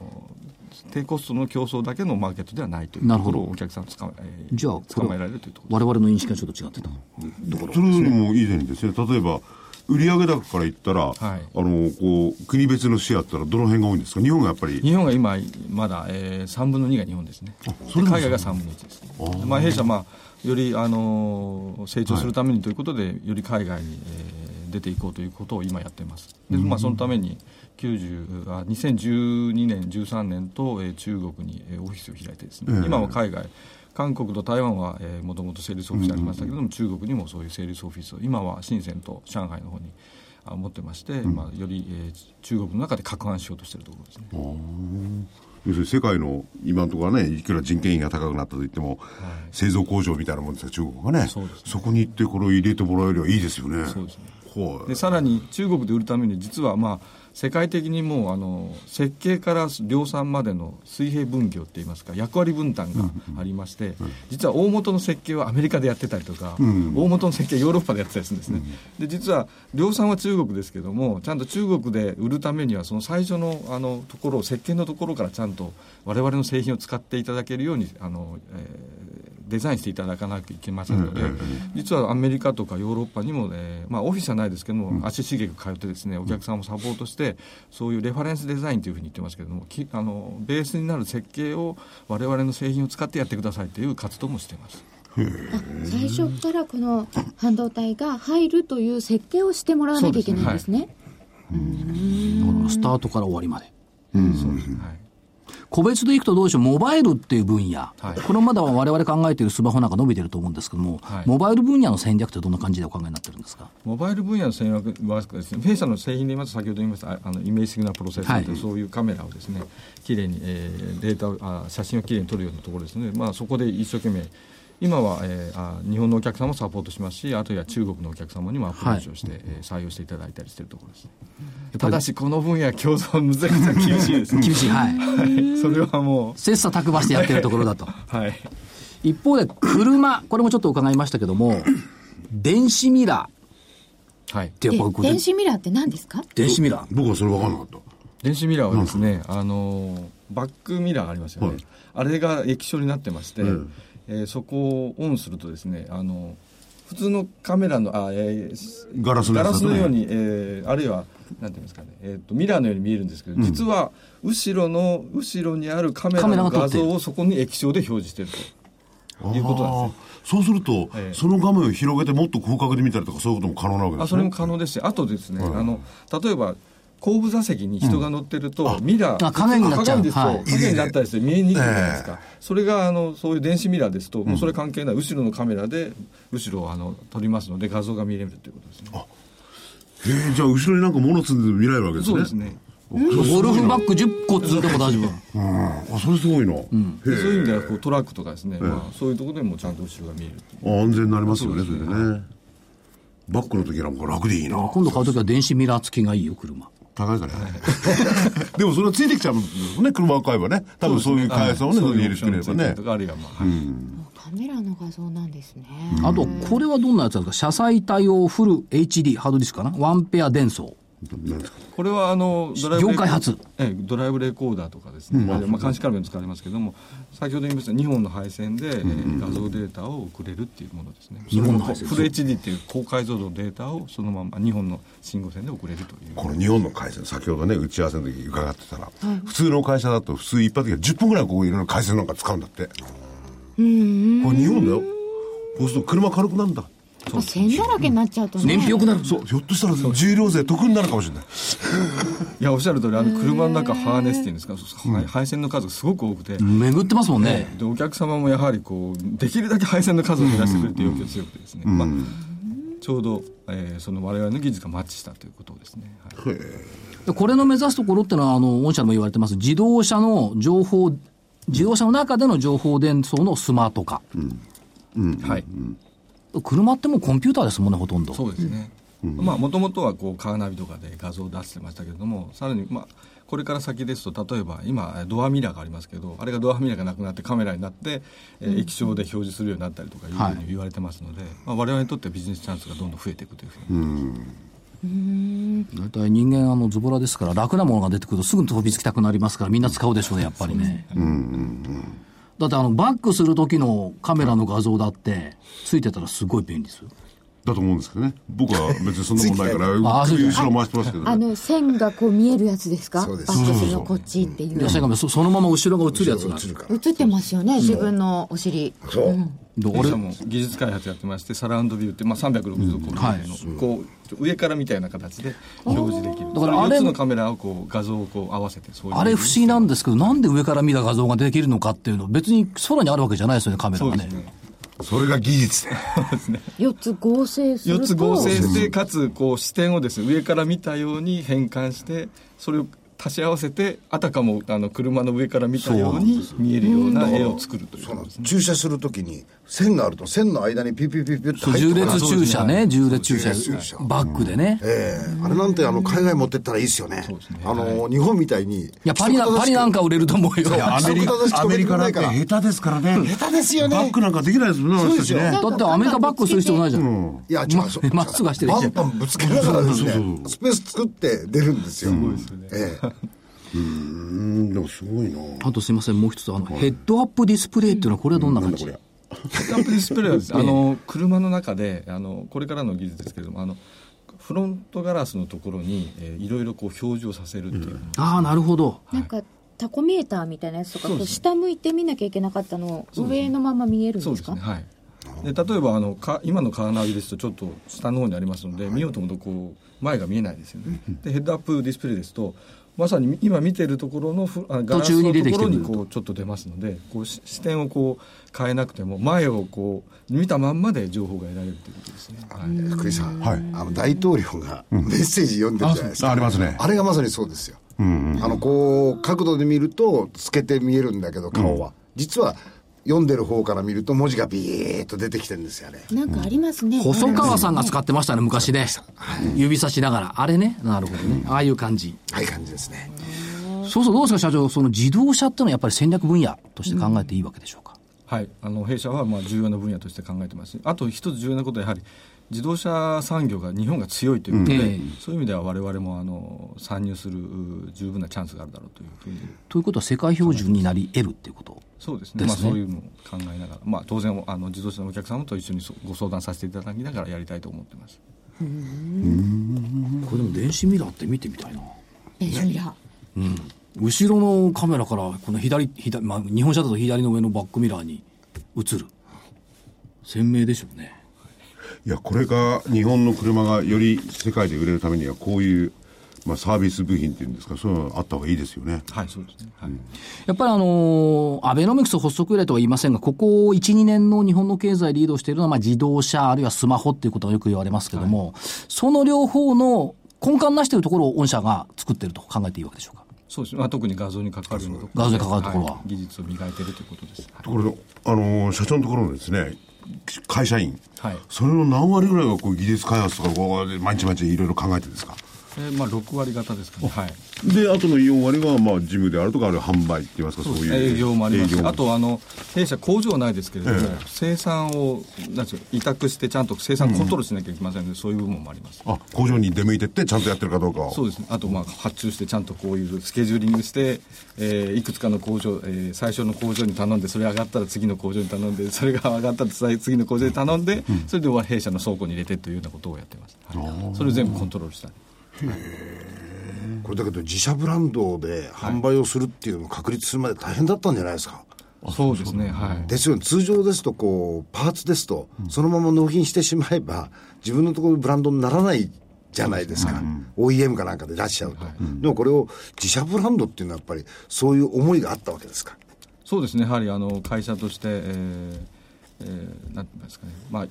低コストの競争だけのマーケットではないというなるほど。ところをお客さんつかま,、えーじゃ捕まえられるというところ我々の認識がちょっと違ってた。それよりも以前にですね、例えば、売上高から言ったら、はい。あの、こう、国別のシェアってのはどの辺が多いんですか？日本がやっぱり、日本が今まだ、えー、3分の2が日本ですね。海外が3分の1ですね。まあ、弊社、まあ、より、あのー成長するためにということで、より海外に、えー出ていこうということを今やっています。で、まあ、そのために90あ2012年13年と、えー中国に、えーオフィスを開いてですね、ええ。今は海外韓国と台湾はもともとセールスオフィスありましたけれども、中国にもそういうセールスオフィスを今は深センと上海の方にあ持ってまして、まあ、より、えー中国の中で攪拌しようとしているところですね。要するに世界の今のところはね、いくら人件費が高くなったと言っても、製造工場みたいなもんですよ、中国がね。ねそこに行ってこれを入れてもらえればいいですよね。そうですねはいでさらに中国で売るために実はまあ世界的にもうあの設計から量産までの水平分業っていいますか役割分担がありまして、実は大元の設計はアメリカでやってたりとか、大元の設計はヨーロッパでやってたりするんですね、で実は量産は中国ですけどもちゃんと中国で売るためにはその最初のあのところ設計のところからちゃんと我々の製品を使っていただけるようにあの、えーデザインしていただかなきゃいけませんので、実はアメリカとかヨーロッパにも、ねまあ、オフィスはないですけども、足しげく通ってですねお客さんをサポートしてそういうレファレンスデザインというふうに言ってますけれどもきあのベースになる設計を我々の製品を使ってやってくださいという活動もしています。最初からこの半導体が入るという設計をしてもらわなきゃいけないんですね。だからスタートから終わりまで。そうです。ねはい個別でいくとどうでしょう、モバイルっていう分野、はい。これまだ我々考えているスマホなんか伸びてると思うんですけども、はい。モバイル分野の戦略ってどんな感じでお考えになってるんですか？モバイル分野の戦略はですね、弊社の製品で言いますと先ほど言いましたああのイメージシグナルプロセッサーという、はい。そういうカメラをですね、きれいに、えーデータをあ写真をきれいに撮るようなところですので、まあそこで一生懸命今は、えーあ日本のお客様もサポートしますし、あとは中国のお客様にもアプローチをして、えー採用していただいたりしているところですね。ただしこの分野は競争むちゃくちゃ厳しいですね。厳しい、はい。はい それはも切磋琢磨してやってるところだと。う はい。一方で、車、これもちょっと伺いましたけども、電子ミラーっはい。てやっぱ電子ミラーって何ですか？電子ミラー。僕はそれ分かんなかった。電子ミラーはですね、あのーバックミラーありますよね、はいあれが液晶になってまして、うんえーそこをオンするとですね、あの普通のカメラのあ、えーガラスのように、えーあるいはなんていうんですかね、えー、とミラーのように見えるんですけど、実は後ろの後ろにあるカメラの画像をそこに液晶で表示していると。いうことなんですね。そうすると、ええ。その画面を広げてもっと広角で見たりとかそういうことも可能なわけですね。あそれも可能ですし、あとですね、はい。あの例えば後部座席に人が乗ってると、ミラー、あ影になっちゃう鏡ですと、はい影になったりして見えにくいじゃないですか、それがあのそういう電子ミラーですと、もうそれ関係ない、後ろのカメラで後ろをあの撮りますので、画像が見れるということですね。へえじゃあ後ろになんか物積んで見られるわけですね。そうですね。ゴルフバッグ10個積んでも大丈夫。うん。あ、それすごいな。へでそういう意味ではこうトラックとかですね、まあ、そういうところでもちゃんと後ろが見えるっていうえ安全になりますよね、それでね。バックの時なんか楽でいいな。今度買うときは電子ミラー付きがいいよ、車。高いからね。でもそれはついてきちゃうんですね、車を買えばね。多分そういう会社をね、それで入れてくれればねと。かあるいはまあ、はいカメラの画像なんですね。あと、これはどんなやつなんですか？車載対応フル HD ハードディスクかな？ワンペア伝送。これはあのドライブレコ業界初？ええドライブレコーダーとかですね、まあ、監視カメラに使われますけども先ほど言いました2本の配線で、えー画像データを送れるっていうものですね。二本の配線。フル HD っていう高解像度のデータをそのまま2本の信号線で送れるという。この日本の回線、先ほどね、打ち合わせの時伺ってたら、普通の会社だと普通一般的には10分ぐらいこういろいろ回線なんか使うんだって。これ日本だよ。そうすると車軽くなるんだ。あ線だらけになっちゃうとね。燃費良くなる。そう、ひょっとしたら重量税得になるかもしれない。いやおっしゃる通りあの車の中ハーネスっていうんですか、はい配線の数がすごく多くて、巡ってますもんね。でお客様もやはりこうできるだけ配線の数を減らしてくれって要求が強くてですね、まあ、ちょうど、えーその我々の技術がマッチしたということですね、はい。でこれの目指すところってのは、あの、御社でも言われてます、自動車の情報、自動車の中での情報伝送のスマート化。はい車ってもうコンピューターですもんね、ほとんど。そうですね。まあ、もともとはこうカーナビとかで画像を出してましたけれども、さらに、まあ、これから先ですと、例えば今、ドアミラーがありますけど、あれがドアミラーがなくなってカメラになって、えー液晶で表示するようになったりとかいうふうに言われてますので、まあ、我々にとってビジネスチャンスがどんどん増えていくというふうに。大体人間あのズボラですから楽なものが出てくるとすぐ飛びつきたくなりますからみんな使うでしょうねやっぱりね。だってあのバックする時のカメラの画像だってついてたらすごい便利ですよ。だと思うんですけどね。僕は別にそんなことないから、あそうです後ろ回してますけどね。あの線がこう見えるやつですか？そうです。バックするのこっちっていう。いやしかもそそのまま後ろが映るやつが映るから。映ってますよね自分のお尻。そう、で俺弊社も技術開発やってましてサラウンドビューって、まあ、360度こう、はいのこう上からみたいな形で表示できる。だからあれ4つのカメラをこう画像をこう合わせてそういう。あれ不思議なんですけどなんで上から見た画像ができるのかっていうの別に空にあるわけじゃないですよねカメラがねそれが技術で。4つ合成すると4つ合成してかつこう視点をですね上から見たように変換してそれを足し合わせてあたかもあの車の上から見たように見えるような絵を作るという駐車するときに線があると線の間にピュピュピュピュってそう重入ってくる列駐車ね。重列駐車。重列駐車。バックでね、ええ。あれなんてあの海外持ってったらいいですよね。あの、日本みたいに。いやパリなパリなんか売れると思うよ。アメリカ、アメリカなんて下手ですからね。下手ですよね。バックなんかできないですもんね、あの人たちね。だってアメリカバックする必要ないじゃん、いや、違う、そうまっすぐ走ってるバンバンぶつけながらですね、スペース作って出るんですよ。すごいですよね。ええ。うん、でもすごいな。あとすいませんもう一つあの、ヘッドアップディスプレイっていうのはこれはどんな感じ、これ。ヘッドアップディスプレイはです。ねあの 車の中であのこれからの技術ですけれどもあのフロントガラスのところに、えーいろいろこう表示をさせるっていう、ああなるほど。なんかタコメーターみたいなやつとかそうですこう下向いて見なきゃいけなかったのを上のまま見えるんそうですすね。はい。で例えばあのか今のカーナビですとちょっと下の方にありますので、見ようと思うとこう前が見えないですよね、でヘッドアップディスプレイですとまさに今見てるところのガラスのと。ころにこうちょっと出ますのでこうし視点をこう変えなくても前をこう見たまんまで情報が得られるということですね、はい。福井さん、はい。あの大統領がメッセージ読んでるじゃないですか。あありますね。あれがまさにそうですよ。あの、こう、角度で見ると、透けて見えるんだけど、顔は。実は、読んでる方から見ると文字がビーッと出てきてるんですよね。なんかありますね。細川さんが使ってましたね昔ね。指差しながら。あれね。なるほどね。ああいう感じ。はい、感じですね。そうそうどうですか社長。その自動車っていうのはやっぱり戦略分野として考えていいわけでしょうか、はい、あの弊社はまあ重要な分野として考えてます。しあと一つ重要なことはやはり自動車産業が日本が強いということで、うん。ええ。そういう意味では我々もあの参入するう十分なチャンスがあるだろうというふうに。ということは世界標準になり得るっていうこと？そうですね。ですね。まあ、そういうのを考えながら、まあ、当然あの自動車のお客様と一緒にそご相談させていただきながらやりたいと思ってます。これでも電子ミラーって見てみたいな。電子ミラー。後ろのカメラからこの左左、まあ、日本車だと左の上のバックミラーに映る。鮮明でしょうね。いや、これが日本の車がより世界で売れるためには、こういう、まあ、サービス部品っていうんですか、そういうのがあった方がいいですよね。はいそうですね、はい。やっぱりあのーアベノミクス発足以来とは言いませんが、ここ1、2年の日本の経済リードしているのは、まあ、自動車、あるいはスマホっていうことがよく言われますけども、その両方の根幹なしているところを御社が作っていると考えていいわけでしょうか？そうです。ね、まあ、特に画像に関わるようなところ画像に関わるところは。技術を磨いているということです、はい。ところで、あのー社長のところのですね、会社員、はい。それの何割ぐらいがこう技術開発とかこう毎日毎日いろいろ考えてるんですか？えーまあ、6割方ですかね、はい、で、あとの4割は、まあ、事務であるとか、あるいは販売って言いますか、そういう。営業もあります。あとあの弊社工場はないですけれども、生産をなんうか委託してちゃんと生産コントロールしなきゃいけませんので、そういう部分もあります。あ、工場に出向いてって、ちゃんとやってるかどうかを。そうですね。あとまあ発注してちゃんとこういうスケジューリングして、えーいくつかの工場、えー最初の工場に頼んでそれ上がったら次の工場に頼んでそれが上がったら次の工場に頼んで、それで弊社の倉庫に入れてというようなことをやってます、はい、それを全部コントロールしたこれだけど自社ブランドで販売をするっていうのを確立するまで大変だったんじゃないですか。そうですねはいですよね。通常ですと、こう、パーツですと、そのまま納品してしまえば、自分のところのブランドにならないじゃないですか。OEM かなんかで出しちゃうと。でもこれを自社ブランドっていうのはやっぱり、そういう思いがあったわけですか。そうですねやはりあの会社として、えーえーなんて言いますかね、まあ、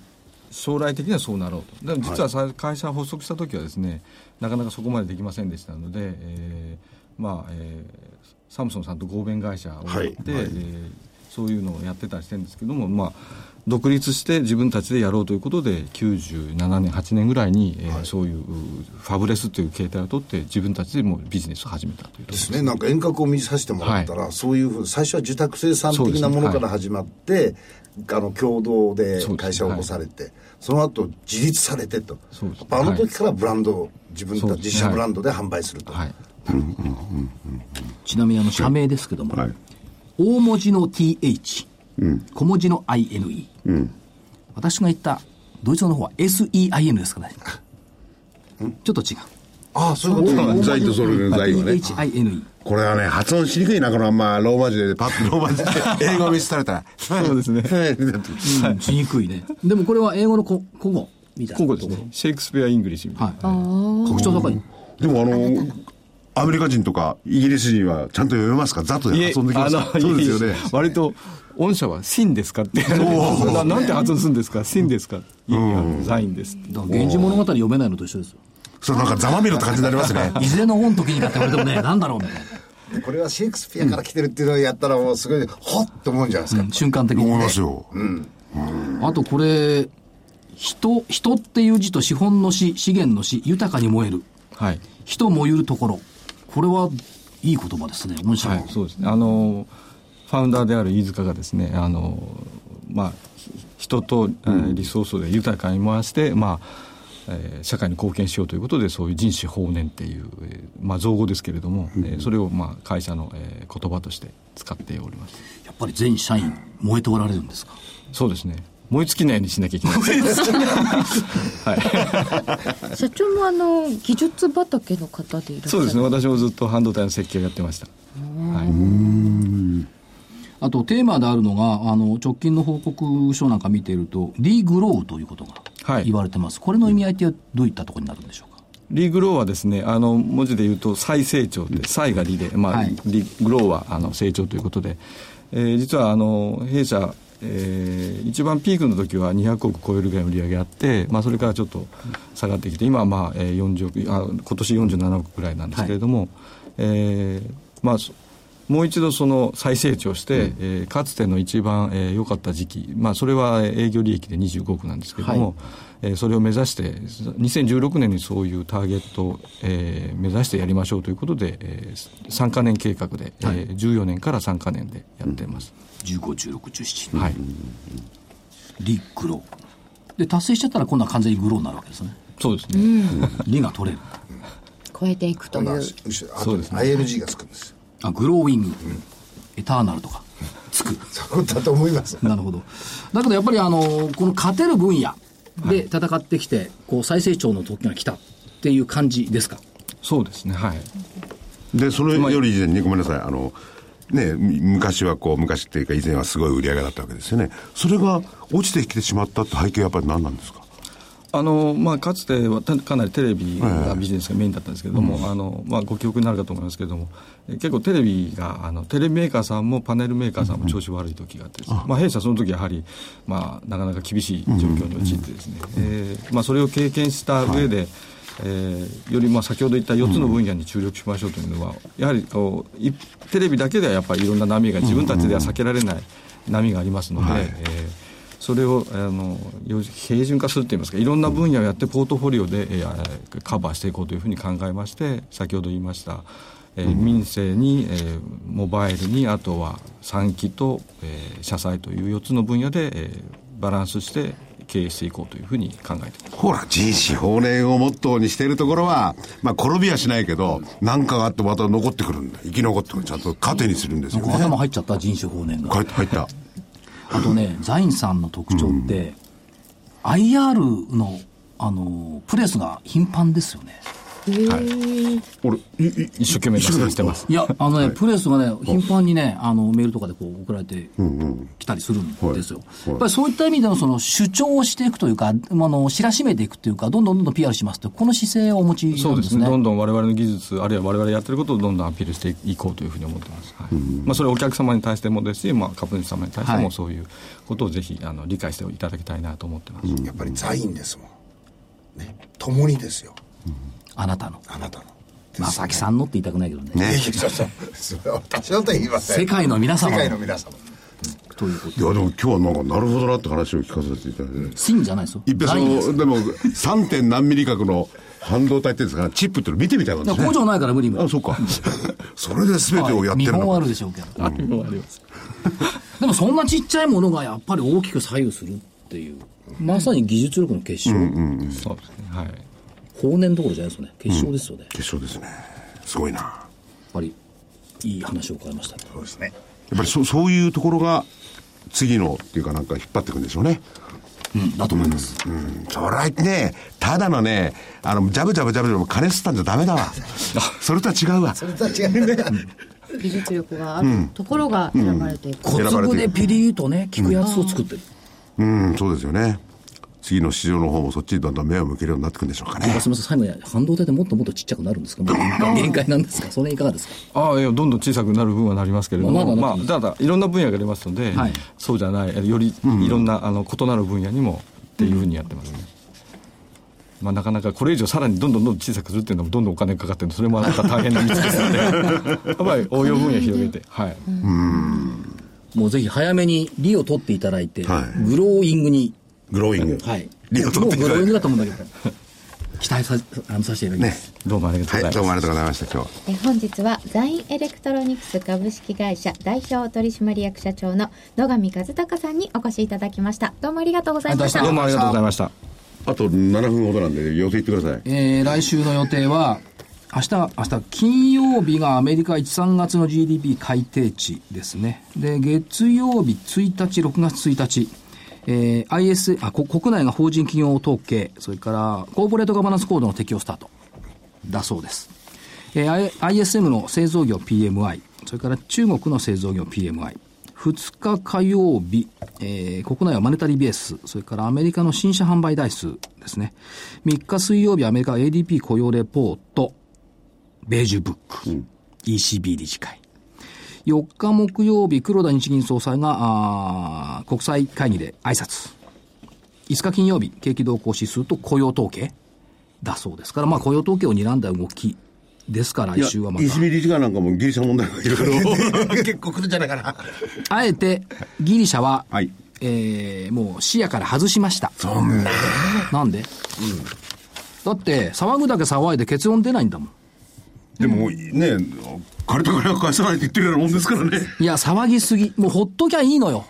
将来的にはそうなろうとでも実はさ、会社発足した時はですねなかなかそこまでできませんでしたので、えーまあえーサムソンさんと合弁会社をやって、はい。はいえーそういうのをやってたりしてるんですけども、まあ独立して自分たちでやろうということで97年8年ぐらいに、えーそういうファブレスという形態を取って自分たちでもうビジネスを始めたというですね、なんか遠隔を見させてもらったら、そういうふう最初は受託生産的なものから始まって、あの共同で会社を起こされて、その後自立されてと、あの時からブランドを自分たち自社ブランドで販売すると、はい。ちなみにあの社名ですけども、はい。大文字の TH、小文字の INE、私が言ったドイツ語の方は SEIN ですからねちょっと違うああそういうこと財とそれの財はね。THINE これはね、発音しにくいな、このまんま。ローマ字で、パッとローマ字で、英語見せされたら。そうですね。うんしにくいね。でもこれは英語のこ古語みたいな。ここですね。シェイクスピア・イングリッシュみたいな。はい。格調高いでもあの、アメリカ人とかイギリス人はちゃんと読めますか？ざっとで発音できますか？そうですよね。割と御社は「シンですか?」って。ななんて発音するんですか「シンですか?」いやザインですって。だから源氏物語読めないのと一緒ですよそれなんかざまみろって感じになりますね。いずれの本時にかって言われてもねなんだろうみたいな。これはシェイクスピアから来てるっていうのをやったらもうすごいほっと思うんじゃないですか、瞬間的に重いね。ますよ。あとこれ人人っていう字と資本の詩資源の詩豊かに燃える。はい。人燃ゆるところ。これはいい言葉ですね御社はい、そうですね。あの、ファウンダーである飯塚がですね、あの、まあ、ひ人と、えーリソースで豊かに回して、まあ、えー社会に貢献しようということで、そういう人種放念っていう、えーまあ、造語ですけれども、えーそれを、まあ、会社の、えー言葉として使っております。やっぱり全社員燃えておられるんですか？そうですね。燃え尽きないようにしなきゃいけない。はい。社長もあの技術畑の方でいらっしゃるそうですね。私もずっと半導体の設計をやってました。はい。あとテーマであるのがあの直近の報告書なんか見ているとリグローということがはい言われてます、これの意味合いってどういったところになるんでしょうか？リグローはですね、あの、文字で言うと再成長で、再がリで、まあ、はい。リグローはあの成長ということで、えー実はあの、弊社、えー一番ピークの時は200億超えるぐらいの売り上げあって、まあ、それからちょっと下がってきて、今はまあ、えー40億、あ今年47億ぐらいなんですけれども、えーまあ、そもう一度その再成長して、えーかつての一番良、えー良かった時期、まあ、それは営業利益で25億なんですけれども、えーそれを目指して、2016年にそういうターゲットを、えー目指してやりましょうということで、えー、3か年計画で、えー14年から3か年でやってます。151617はい、リグローで達成しちゃったら今度は完全にグローになるわけですねそうですね。リが取れる超えていくというそうですね ILG がつくん。ですよあグローウィング、エターナルとかつく。そうだと思います。なるほど。だけどやっぱりあのこの勝てる分野で戦ってきて、こう再成長の時が来たっていう感じですか？そうですね。はい。で、それより以前に、ごめんなさい、あの、ね、み昔はこう、昔っていうか以前はすごい売り上げだったわけですよね。それが落ちてきてしまったって背景はやっぱり何なんですか？あのまあ、かつてはたかなりテレビがビジネスがメインだったんですけれども、あのまあ、ご記憶になるかと思いますけれども、え結構テレビが、あのテレビメーカーさんもパネルメーカーさんも調子悪い時があってですね、まあ、弊社その時やはり、まあ、なかなか厳しい状況に陥ってですね、えーまあ、それを経験した上で、えーよりまあ先ほど言った4つの分野に注力しましょうというのは、やはりこういテレビだけではやっぱりいろんな波が自分たちでは避けられない波がありますので、えーそれをあのよ平準化するといいますかいろんな分野をやってポートフォリオで、えーカバーしていこうというふうに考えまして先ほど言いました、えー民生に、えーモバイルにあとは産機と、えー社債という4つの分野で、えーバランスして経営していこうというふうに考えていますほら、人種法令をモットーにしているところは、まあ、転びはしないけど、何かがあってまた残ってくるんだ。生き残ってくる。ちゃんと糧にするんですよね。頭入っちゃった人種法年が入った。あとね、ザインさんの特徴って、IR の、あの、プレスが頻繁ですよね。俺、いい一生懸命出してます。いや、あのね、プレスがね、頻繁にね、あの、メールとかでこう送られてきたりするんですよ。やっぱりそういった意味でのその主張をしていくというか、あの、知らしめていくというか、どんどんどんどん PR しますと、この姿勢をお持ちなんですね。そうですね、どんどん我々の技術、あるいは我々やってることをどんどんアピールしていこうというふうに思ってます。はい。まあ、それはお客様に対してもですし、まあ、株主様に対してはいもそうい。うことをぜひあの理解していただきたいなと思ってます。やっぱりザインですもんね共にですよあなたの。あなたの正木さんのって言いたくないけどね。ねそうそうそれは私のとは言いません世界の皆様世界の皆様ということいや、でも今日はなんか、なるほどなって話を聞かせていただいてね。シンじゃないですよ。いっぺんですの、でも、3. 点何ミリ角の半導体っていうんですかね、チップっていうの見てみたいなんですね。だから工場ないから無理無理あ、そうか。それで全てをやって見るのか。本はあるでしょうけど。ありますでもそんなちっちゃいものがやっぱり大きく左右するっていう。まさに技術力の結晶。そうですねはい法年どころじゃないですよね。結晶ですよね。やっ決勝ですね。すごいな。やぱり、いい話を伺いましたね。そうですね。っぱりそそういうところが、次のっていうかなんか引っ張っていくんでしょうね。うん、だと思います。うん、それはね、ただのね、あの、ジャブジャブジャブジャブ金吸ったんじゃダメだわ。それとは違うわ。それとは違うね。技術力があるところが選ばれていく、小粒でピリーとね、効くやつを作ってる。うん、そうですよね。次の市場の方もそっちにだんだん目を向けるようになってくるんでしょうかね。すみません、最後に半導体でもっともっとちっちゃくなるんですか？限界なんですか？その辺いかがですか？ああいやどんどん小さくなる分はなりますけれども、ままあだなってただいろんな分野がありますので、はい。そうじゃないよりいろんな、あの異なる分野にもっていうふうにやってますね、まあ、なかなかこれ以上さらにどんどんどんどん小さくするっていうのもどんどんお金かかってるのそれもまた大変な道ですのでやっぱり応用分野広げてはい、もうぜひ早めに利を取っていただいて、はい。グローイングに、グローイング。はい。利を取っていただいてもうグローイングだと思うんだけど、期待さあのさせていただきます。どうもありがとうはい、ございます、どうもありがとうございました、今日。え本日はザインエレクトロニクス株式会社代表取締役社長の野上一孝さんにお越しいただきましたどうもありがとうございましたどうもありがとうございましたあと7分ほどなんで、予定言ってください。えー来週の予定は、明日、明日、金曜日がアメリカ1、3月の GDP 改定値ですね。で、月曜日1日、6月1日、えー IS、あ、こ国内が法人企業統計、それからコーポレートガバナンスコードの適用スタート。だそうです。えー ISM の製造業 PMI、それから中国の製造業 PMI、2日火曜日、えー国内はマネタリーベース、それからアメリカの新車販売台数ですね。3日水曜日、アメリカ ADP 雇用レポート、ベージュブック、ECB 理事会。4日木曜日、黒田日銀総裁が、国際会議で挨拶。5日金曜日、景気動向指数と雇用統計だそうですから、まあ雇用統計を睨んだ動きですから、来週はまた。ECB 理事会なんかもギリシャ問題がいろいろ結構来るんじゃないかな。あえて、ギリシャは、はいえーもう視野から外しました。そんな。なんで、だって、騒ぐだけ騒いで結論出ないんだもん。でもね、借りた金は返さないって言ってるようなもんですからね。いや、騒ぎすぎ。もうほっときゃいいのよ。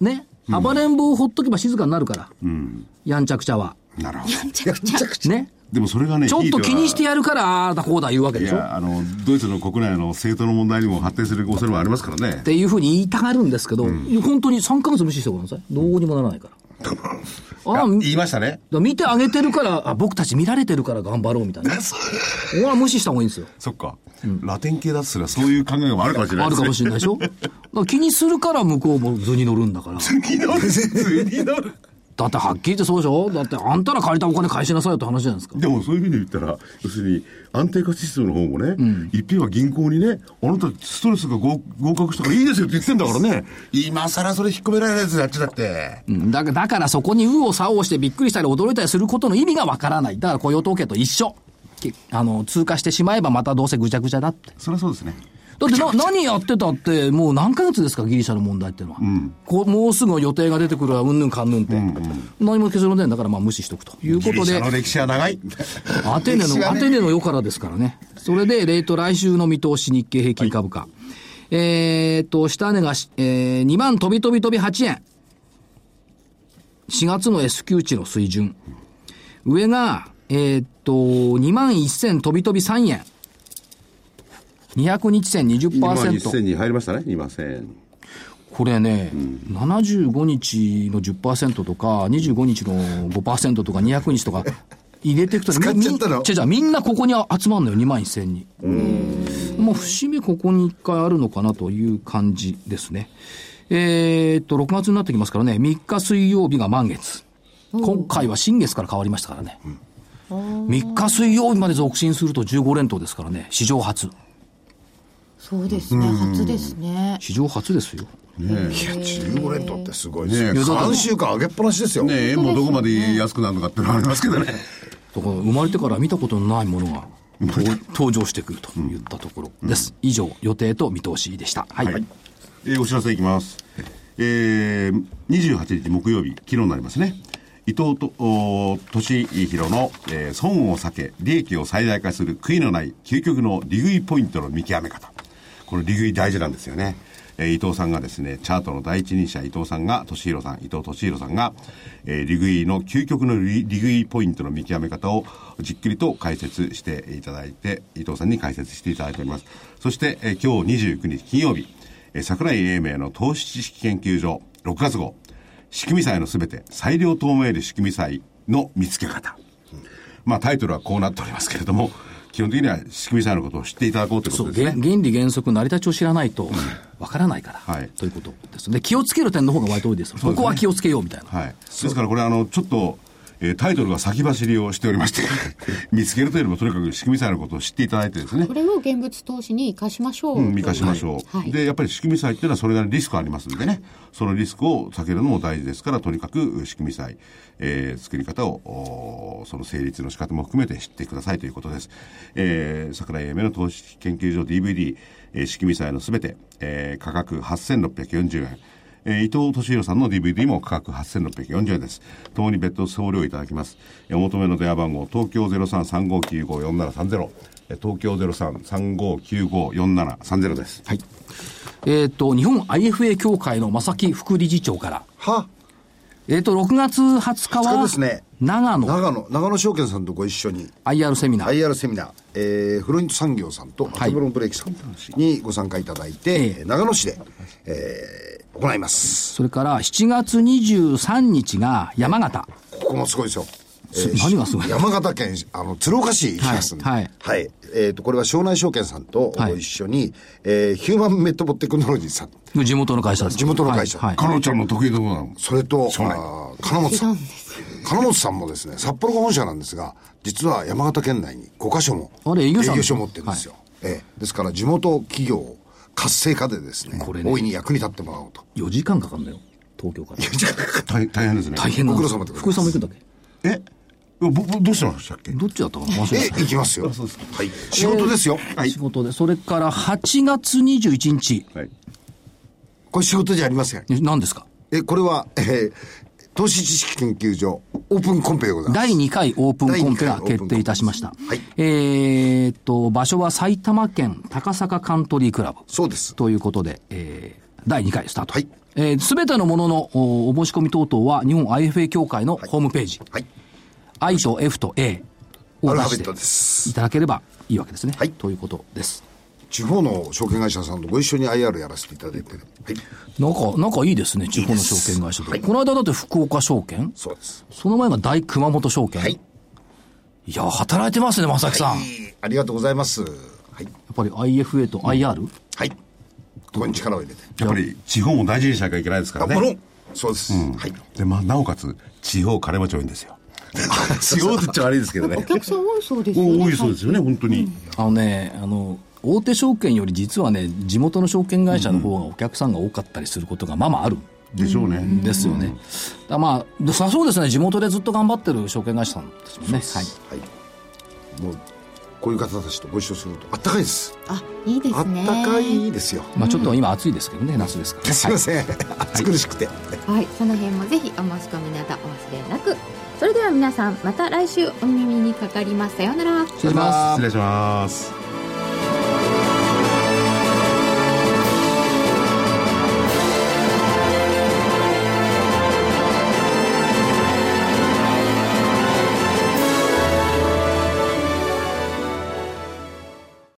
ね？暴れん坊をほっとけば静かになるから。やんちゃくちゃは。なるほね？ど。でもそれがね、ちょっと気にしてややるから、ああだこうだ言うわけでしょ。っいや、あの、ドイツの国内の政党の問題にも発展する恐れもありますからね。ていうふうに言いたがるんですけど、本当に3ヶ月無視してごらんなさい。どうにもならないから。ああ、言いましたね。見てあげてるから、あ、僕たち見られてるから頑張ろうみたいな。俺は無視した方がいいんですよ。そっか。ラテン系だとすらそういう考えもあるかもしれないあるかもしれないでしょ。気にするから向こうも図に乗るんだから。れない。普通になる。だってはっきり言ってそうでしょ？だってあんたら借りたお金返しなさいよって話じゃないですか。でもそういうふうに言ったら、要するに安定化指数の方もね、一品は銀行にね、あなたストレスが合合格したからいいですよって言ってんだからね、今更それ引っ込められないやつやっちゃって。うんだだからそこに右往左往してびっくりしたり驚いたりすることの意味がわからない。だから雇用統計と一緒。きあの、通過してしまえばまたどうせぐちゃぐちゃだって。そりゃそうですね。だってな、何やってたって、もう何ヶ月ですか、ギリシャの問題っていうのは。こうもうすぐ予定が出てくるわ、うんぬんかんぬんって。何も結論出ないんだから、まあ無視しとくということでギリシャ、の歴史は長い。アテネの、ねアテネの世からですからね。それで、レート来週の見通し、日経平均株価。えーっと、下値がし、えー、2万飛び飛び飛び8円。4月の S q 値の水準。上が、えーっと、2万1000飛び飛び3円。200日線2万1000 20%。に入りましたね、2万1000。これね、75日の10%とか、25日の5%とか、200日とか、入れていくと、使っちゃったの？みん違う違うみんなここに集まるのよ、2万1000に。もう節目ここに1回あるのかなという感じですね。えーっと、6月になってきますからね、3日水曜日が満月。今回は新月から変わりましたからね。3日水曜日まで続伸すると15連投ですからね、史上初。そうですね初ですね史上初ですよ。いや、15連投ってすごいで。ねえ3週間上げっぱなしですよ。ねえ、円もどこまで安くなるのかってのはありますけどね。だから生まれてから見たことのないものが登登場してくるといったところです。以上、予定と見通しでした。はい。えーお知らせいきます。えー、28日木曜日、昨日になりますね。伊藤とお俊弘の、えー損を避け、利益を最大化する悔いのない究極の利食いポイントの見極め方。この利食い大事なんですよね。えー伊藤さんがですね、チャートの第一人者伊藤さんが、俊弘さん、伊藤俊弘さんが、えー利食いの究極の利利食いポイントの見極め方をじっくりと解説していただいて、伊藤さんに解説していただいております。そして、えー今日29日金曜日、えー桜井英明の投資知識研究所6月号、仕組み債のすべて、裁量透明で仕組み債の見つけ方。まあタイトルはこうなっておりますけれども、基本的には仕組み債のことを知っていただこうということですね。原原理原則、成り立ちを知らないと、わからないから、はいということです。で、気をつける点の方が割と多いですよ。ここは気をつけようみたいな。はい。ですからこれあの、ちょっと、えータイトルが先走りをしておりまして、見つけるというよりもとにかく仕組み債のことを知っていただいてですねこ、れを現物投資に生かしましょう。うん、見かしましょう、はいで、やっぱり仕組み債っていうのはそれなりにリスクありますんでね、そのリスクを避けるのも大事ですから、とにかく仕組み債、えー作り方を、その成立の仕方も含めて知ってくださいということです。えー、桜井英明の投資研究所 DVD、えー仕組み債のすべて、えー価格8640円。えー伊藤俊弘さんの DVD も価格8640円です。ともに別途送料いただきます。えーお求めの電話番号、東京0335954730。えー東京0335954730です。はい。えっ、と、日本 IFA 協会の正木副理事長から、はえっ、と、6月20日20日は、ですね長野長野長野証券さんとご一緒に IR セミナー。IR セミナー、えーフロイント産業さんとアトブロンブレーキさんにご参加いただいて、ええ長野市で、えー行います。それから7月23日が山形。ここもすごいですよ、す何がすごい？山形県あの鶴岡市行きますんで、はいはい。えーとこれは庄内証券さんとご一緒に、えーヒューマンメットボテクノロジーさん。地元の会社です。地元の会社。はい。はい。かのちゃんの得意なところなの？それと、金本さん。金本さんもですね、札幌が本社なんですが、実は山形県内に5カ所もあれ営業所持ってるんですよ。ええですから地元企業活性化でですね、これね大いに役に立ってもらおうと。4時間かかるんだよ。東京から。大大変ですね。大変なんですよご苦労様でございます福井さんも行くんだっけ？え？ぼぼどうしてましたっけ？どっちだったかな？忘れえた、行きますよ。はい。仕事ですよ。はい。仕事で。それから8月21日。はい。これ仕事じゃありません。え何ですか？え、これは、えー投資知識研究所オープンコンペでございます。第2回オープンコンペが決定いたしました。はいえーっと、場所は埼玉県高坂カントリークラブ。そうです。ということで、えー第2回スタート。はいえすべてのもののおお申し込み等々は日本 IFA 協会のホームページ、はい。I と F と A を出していただければいいわけですね。はいということです。地方の証券会社さんとご一緒に IR やらせていただいてる。はい。なんか、なんかいいですね、地方の証券会社と。はいこの間だって福岡証券？そうです。その前が大熊本証券？はい。いや、働いてますね、正木さん。やっありがとうございます。はい。ぱり IFA と IR? はい。ここに力を入れて。やっぱり地方も大事にしなきゃいけないですからね。あもろんそうです。はい。で、まあ、なおかつ、地方金持ち多いんですよ。地方って言っちゃ悪いですけどおね。客さん多いそうですよね。多いそうですよね、本当に。あのね、あの、大手証券より実はね、地元の証券会社の方がお客さんが多かったりすることがまあまああるでしょうね。んですよね。だまあ、さそうですね、地元でずっと頑張ってる証券会社さんですもんね。はい。はい。もう、こういう方たちとご一緒すると、あったかいです。あ、いいですね。あったかいですよ。まあちょっと今暑いですけどね、夏ですから。すいません。暑苦しくて。はい、その辺もぜひお申し込みなどお忘れなく。それでは皆さん、また来週お耳にかかります。さようなら。失礼します。失礼します。Bye.